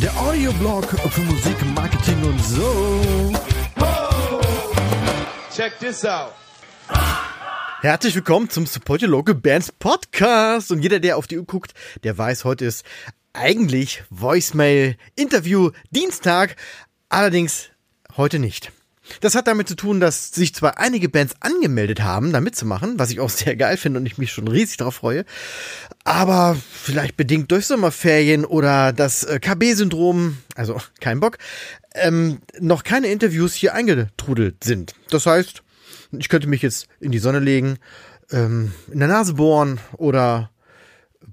Der Audioblog für Musik, Marketing und so. Check this out. Herzlich willkommen zum Support Your Local Bands Podcast. Und jeder, der auf die Uhr guckt, der weiß, heute ist eigentlich Voicemail Interview Dienstag. Allerdings heute nicht. Das hat damit zu tun, dass sich zwar einige Bands angemeldet haben, da mitzumachen, was ich auch sehr geil finde und ich mich schon riesig darauf freue, aber vielleicht bedingt durch Sommerferien oder das äh, KB-Syndrom, also kein Bock, ähm, noch keine Interviews hier eingetrudelt sind. Das heißt, ich könnte mich jetzt in die Sonne legen, ähm, in der Nase bohren oder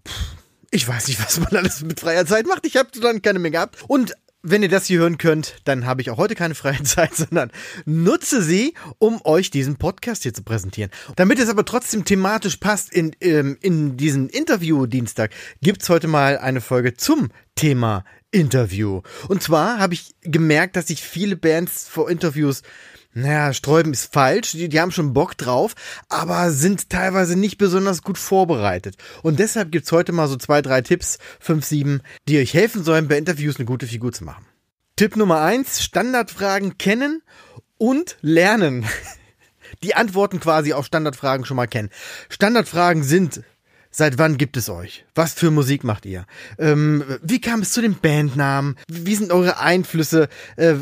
pff, ich weiß nicht, was man alles mit freier Zeit macht. Ich habe dann keine mehr gehabt. Und wenn ihr das hier hören könnt, dann habe ich auch heute keine freie Zeit, sondern nutze sie, um euch diesen Podcast hier zu präsentieren. Damit es aber trotzdem thematisch passt in, ähm, in diesen Interview-Dienstag, gibt's heute mal eine Folge zum Thema Interview. Und zwar habe ich gemerkt, dass sich viele Bands vor Interviews naja, sträuben ist falsch, die, die haben schon Bock drauf, aber sind teilweise nicht besonders gut vorbereitet. Und deshalb gibt's heute mal so zwei, drei Tipps, fünf, sieben, die euch helfen sollen, bei Interviews eine gute Figur zu machen. Tipp Nummer eins, Standardfragen kennen und lernen. Die Antworten quasi auf Standardfragen schon mal kennen. Standardfragen sind Seit wann gibt es euch? Was für Musik macht ihr? Ähm, wie kam es zu den Bandnamen? Wie sind eure Einflüsse? Äh,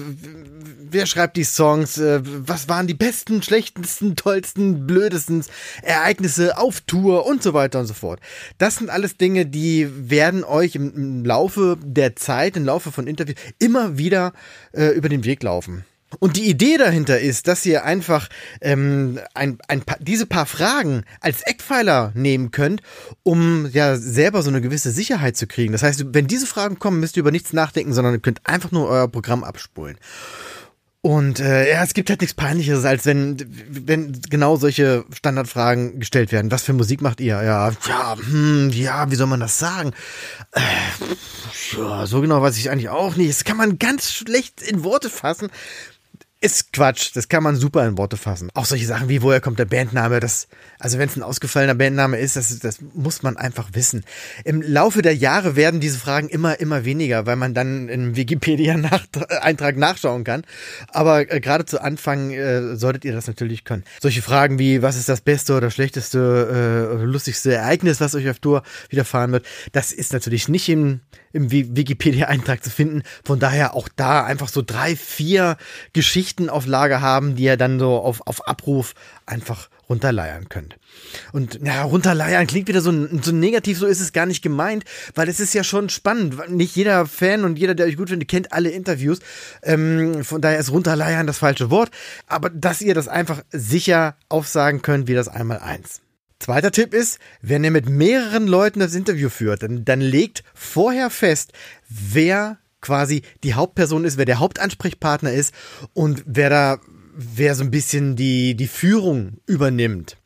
wer schreibt die Songs? Äh, was waren die besten, schlechtesten, tollsten, blödesten Ereignisse auf Tour und so weiter und so fort? Das sind alles Dinge, die werden euch im, im Laufe der Zeit, im Laufe von Interviews immer wieder äh, über den Weg laufen. Und die Idee dahinter ist, dass ihr einfach ähm, ein, ein paar, diese paar Fragen als Eckpfeiler nehmen könnt, um ja selber so eine gewisse Sicherheit zu kriegen. Das heißt, wenn diese Fragen kommen, müsst ihr über nichts nachdenken, sondern ihr könnt einfach nur euer Programm abspulen. Und äh, ja, es gibt halt nichts Peinlicheres, als wenn, wenn genau solche Standardfragen gestellt werden. Was für Musik macht ihr? Ja, ja, hm, ja, wie soll man das sagen? Äh, ja, so genau weiß ich eigentlich auch nicht. Das kann man ganz schlecht in Worte fassen ist Quatsch. Das kann man super in Worte fassen. Auch solche Sachen wie, woher kommt der Bandname? Das, also wenn es ein ausgefallener Bandname ist, das, das muss man einfach wissen. Im Laufe der Jahre werden diese Fragen immer, immer weniger, weil man dann im Wikipedia-Eintrag nachschauen kann. Aber äh, gerade zu Anfang äh, solltet ihr das natürlich können. Solche Fragen wie, was ist das beste oder schlechteste äh, lustigste Ereignis, was euch auf Tour widerfahren wird, das ist natürlich nicht im, im Wikipedia-Eintrag zu finden. Von daher auch da einfach so drei, vier Geschichten auf Lager haben, die ihr dann so auf, auf Abruf einfach runterleiern könnt. Und ja, runterleiern klingt wieder so, so negativ, so ist es gar nicht gemeint, weil es ist ja schon spannend. Nicht jeder Fan und jeder, der euch gut findet, kennt alle Interviews. Ähm, von daher ist runterleiern das falsche Wort. Aber dass ihr das einfach sicher aufsagen könnt, wie das einmal eins. Zweiter Tipp ist, wenn ihr mit mehreren Leuten das Interview führt, dann, dann legt vorher fest, wer quasi die Hauptperson ist, wer der Hauptansprechpartner ist und wer da, wer so ein bisschen die, die Führung übernimmt.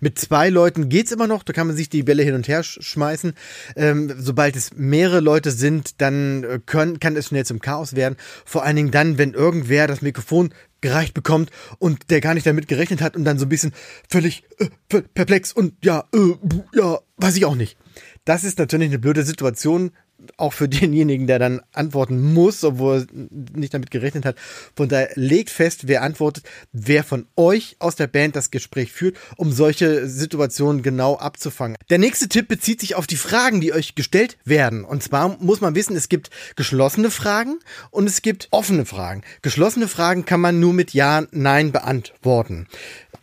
Mit zwei Leuten geht's immer noch, da kann man sich die Bälle hin und her schmeißen. Ähm, sobald es mehrere Leute sind, dann äh, können, kann es schnell zum Chaos werden. Vor allen Dingen dann, wenn irgendwer das Mikrofon gereicht bekommt und der gar nicht damit gerechnet hat und dann so ein bisschen völlig äh, perplex und ja, äh, ja, weiß ich auch nicht. Das ist natürlich eine blöde Situation, auch für denjenigen, der dann antworten muss, obwohl er nicht damit gerechnet hat. Von daher legt fest, wer antwortet, wer von euch aus der Band das Gespräch führt, um solche Situationen genau abzufangen. Der nächste Tipp bezieht sich auf die Fragen, die euch gestellt werden. Und zwar muss man wissen, es gibt geschlossene Fragen und es gibt offene Fragen. Geschlossene Fragen kann man nur mit Ja, Nein beantworten.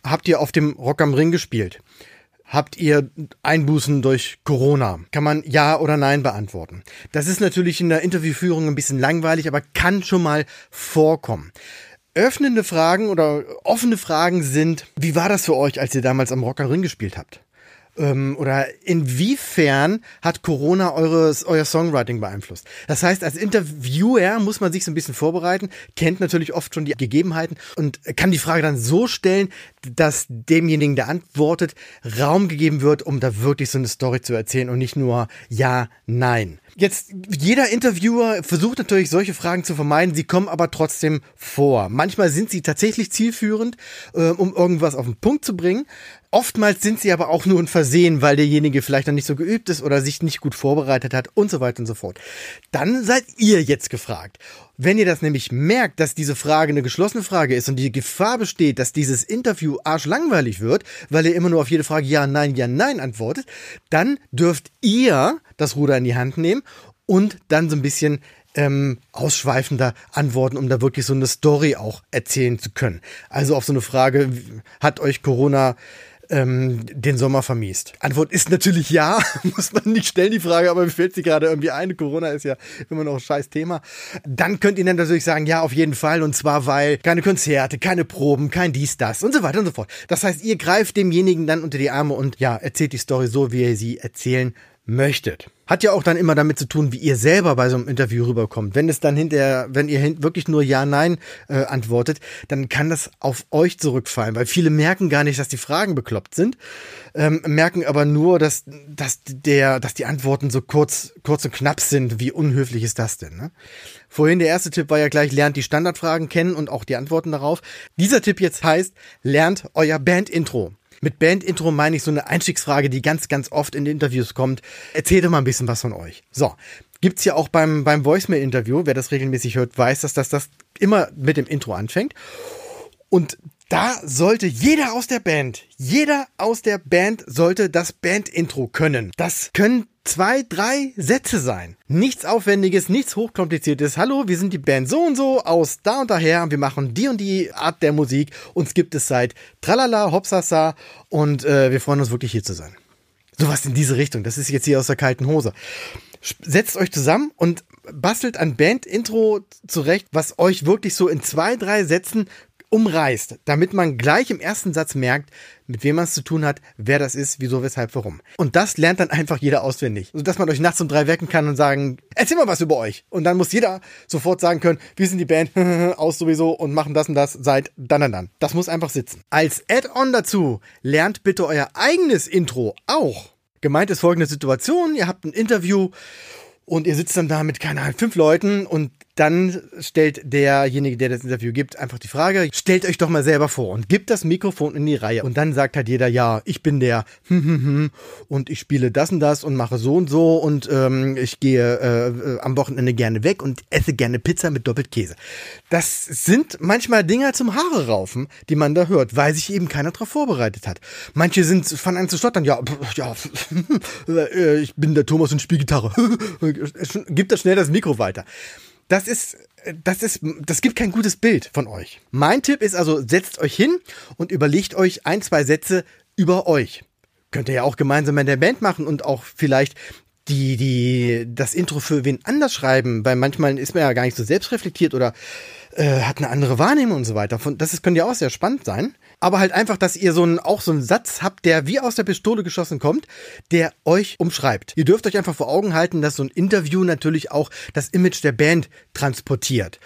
Habt ihr auf dem Rock am Ring gespielt? Habt ihr Einbußen durch Corona? Kann man Ja oder Nein beantworten. Das ist natürlich in der Interviewführung ein bisschen langweilig, aber kann schon mal vorkommen. Öffnende Fragen oder offene Fragen sind, wie war das für euch, als ihr damals am Rock gespielt habt? Ähm, oder inwiefern hat Corona eures, euer Songwriting beeinflusst? Das heißt, als Interviewer muss man sich so ein bisschen vorbereiten, kennt natürlich oft schon die Gegebenheiten und kann die Frage dann so stellen, dass demjenigen, der antwortet, Raum gegeben wird, um da wirklich so eine Story zu erzählen und nicht nur Ja, Nein. Jetzt, jeder Interviewer versucht natürlich solche Fragen zu vermeiden, sie kommen aber trotzdem vor. Manchmal sind sie tatsächlich zielführend, äh, um irgendwas auf den Punkt zu bringen. Oftmals sind sie aber auch nur ein Versehen, weil derjenige vielleicht noch nicht so geübt ist oder sich nicht gut vorbereitet hat und so weiter und so fort. Dann seid ihr jetzt gefragt. Wenn ihr das nämlich merkt, dass diese Frage eine geschlossene Frage ist und die Gefahr besteht, dass dieses Interview arschlangweilig wird, weil ihr immer nur auf jede Frage ja, nein, ja, nein antwortet, dann dürft ihr das Ruder in die Hand nehmen und dann so ein bisschen ähm, ausschweifender antworten, um da wirklich so eine Story auch erzählen zu können. Also auf so eine Frage, hat euch Corona ähm, den Sommer vermiest? Antwort ist natürlich ja, muss man nicht stellen die Frage, aber mir fällt sie gerade irgendwie ein. Corona ist ja immer noch ein scheiß Thema. Dann könnt ihr dann natürlich sagen, ja, auf jeden Fall. Und zwar, weil keine Konzerte, keine Proben, kein dies, das und so weiter und so fort. Das heißt, ihr greift demjenigen dann unter die Arme und ja, erzählt die Story so, wie ihr sie erzählen möchtet. Hat ja auch dann immer damit zu tun, wie ihr selber bei so einem Interview rüberkommt. Wenn es dann hinterher, wenn ihr wirklich nur Ja, Nein äh, antwortet, dann kann das auf euch zurückfallen, weil viele merken gar nicht, dass die Fragen bekloppt sind, ähm, merken aber nur, dass, dass, der, dass die Antworten so kurz, kurz und knapp sind. Wie unhöflich ist das denn? Ne? Vorhin der erste Tipp war ja gleich, lernt die Standardfragen kennen und auch die Antworten darauf. Dieser Tipp jetzt heißt, lernt euer Band-Intro. Mit Band-Intro meine ich so eine Einstiegsfrage, die ganz, ganz oft in Interviews kommt. Erzählt doch mal ein bisschen was von euch. So. Gibt's ja auch beim, beim Voicemail-Interview. Wer das regelmäßig hört, weiß, dass das, das immer mit dem Intro anfängt. Und da sollte jeder aus der Band, jeder aus der Band sollte das Band-Intro können. Das können zwei, drei Sätze sein. Nichts Aufwendiges, nichts Hochkompliziertes. Hallo, wir sind die Band so und so aus da und daher. Wir machen die und die Art der Musik. Uns gibt es seit Tralala, Hopsasa und äh, wir freuen uns wirklich hier zu sein. Sowas in diese Richtung. Das ist jetzt hier aus der kalten Hose. Setzt euch zusammen und bastelt ein Band-Intro zurecht, was euch wirklich so in zwei, drei Sätzen umreißt, damit man gleich im ersten Satz merkt, mit wem man es zu tun hat, wer das ist, wieso, weshalb, warum. Und das lernt dann einfach jeder auswendig, sodass man euch nachts um drei wecken kann und sagen, erzähl mal was über euch. Und dann muss jeder sofort sagen können, wir sind die Band aus sowieso und machen das und das seit dann und dann. Das muss einfach sitzen. Als Add-on dazu lernt bitte euer eigenes Intro auch. Gemeint ist folgende Situation, ihr habt ein Interview und ihr sitzt dann da mit, keine Ahnung, fünf Leuten und dann stellt derjenige, der das Interview gibt, einfach die Frage, stellt euch doch mal selber vor und gibt das Mikrofon in die Reihe. Und dann sagt halt jeder, ja, ich bin der hm, hm, hm, und ich spiele das und das und mache so und so und ähm, ich gehe äh, äh, am Wochenende gerne weg und esse gerne Pizza mit doppelt Käse. Das sind manchmal Dinger zum Haare raufen, die man da hört, weil sich eben keiner darauf vorbereitet hat. Manche sind fangen an zu stottern, ja, ja, äh, ich bin der Thomas und Spielgitarre. Gibt das schnell das Mikro weiter das ist, das ist, das gibt kein gutes Bild von euch. Mein Tipp ist also, setzt euch hin und überlegt euch ein, zwei Sätze über euch. Könnt ihr ja auch gemeinsam in der Band machen und auch vielleicht die, die, das Intro für wen anders schreiben, weil manchmal ist man ja gar nicht so selbstreflektiert oder äh, hat eine andere Wahrnehmung und so weiter. Das ist, könnte ja auch sehr spannend sein aber halt einfach, dass ihr so einen, auch so einen Satz habt, der wie aus der Pistole geschossen kommt, der euch umschreibt. Ihr dürft euch einfach vor Augen halten, dass so ein Interview natürlich auch das Image der Band transportiert.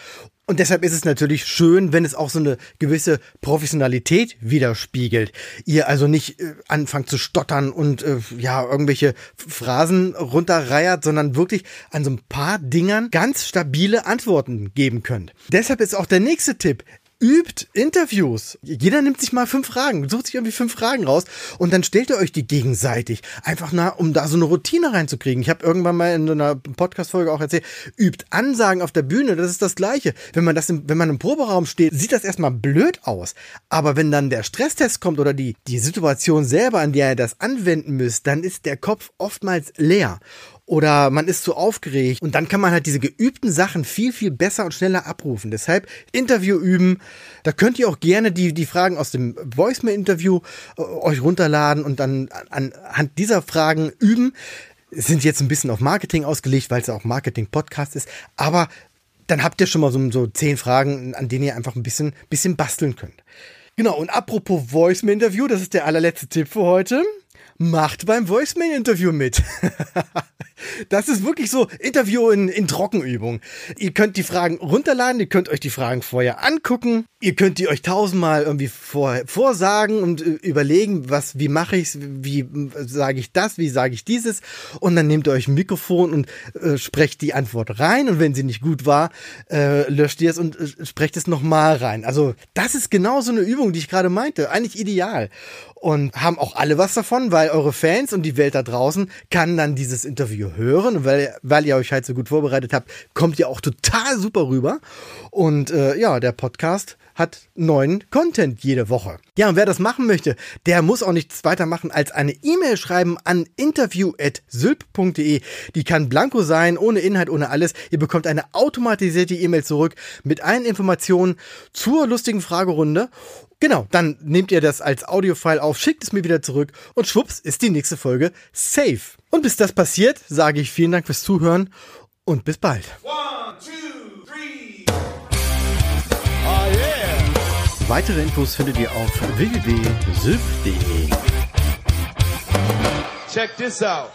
Und deshalb ist es natürlich schön, wenn es auch so eine gewisse Professionalität widerspiegelt. Ihr also nicht äh, anfangt zu stottern und äh, ja, irgendwelche Phrasen runterreiert, sondern wirklich an so ein paar Dingern ganz stabile Antworten geben könnt. Deshalb ist auch der nächste Tipp übt Interviews. Jeder nimmt sich mal fünf Fragen, sucht sich irgendwie fünf Fragen raus und dann stellt ihr euch die gegenseitig. Einfach nach, um da so eine Routine reinzukriegen. Ich habe irgendwann mal in so einer Podcast-Folge auch erzählt, übt Ansagen auf der Bühne, das ist das Gleiche. Wenn man das, im, wenn man im Proberaum steht, sieht das erstmal blöd aus. Aber wenn dann der Stresstest kommt oder die, die Situation selber, an der ihr das anwenden müsst, dann ist der Kopf oftmals leer oder man ist zu aufgeregt und dann kann man halt diese geübten Sachen viel, viel besser und schneller abrufen. Deshalb Interview üben. Da könnt ihr auch gerne die, die Fragen aus dem Voicemail-Interview äh, euch runterladen und dann anhand dieser Fragen üben. Sind jetzt ein bisschen auf Marketing ausgelegt, weil es ja auch Marketing-Podcast ist. Aber dann habt ihr schon mal so, so zehn Fragen, an denen ihr einfach ein bisschen, bisschen basteln könnt. Genau, und apropos Voicemail-Interview, das ist der allerletzte Tipp für heute macht beim Voicemail-Interview mit. Das ist wirklich so Interview in, in Trockenübung. Ihr könnt die Fragen runterladen, ihr könnt euch die Fragen vorher angucken, ihr könnt die euch tausendmal irgendwie vor, vorsagen und äh, überlegen, was, wie mache ich's, wie äh, sage ich das, wie sage ich dieses und dann nehmt ihr euch ein Mikrofon und äh, sprecht die Antwort rein und wenn sie nicht gut war, äh, löscht ihr es und äh, sprecht es nochmal rein. Also das ist genau so eine Übung, die ich gerade meinte. Eigentlich ideal und haben auch alle was davon, weil eure Fans und die Welt da draußen kann dann dieses Interview hören und weil, weil ihr euch halt so gut vorbereitet habt, kommt ihr auch total super rüber und äh, ja, der Podcast hat neuen Content jede Woche. Ja, und wer das machen möchte, der muss auch nichts weiter machen als eine E-Mail schreiben an interview.sylp.de. Die kann blanko sein, ohne Inhalt, ohne alles. Ihr bekommt eine automatisierte E-Mail zurück mit allen Informationen zur lustigen Fragerunde Genau, dann nehmt ihr das als Audiofile auf, schickt es mir wieder zurück und schwupps ist die nächste Folge safe. Und bis das passiert, sage ich vielen Dank fürs Zuhören und bis bald. One, two, three. Oh yeah. Weitere Infos findet ihr auf www.sylph.de. Check this out.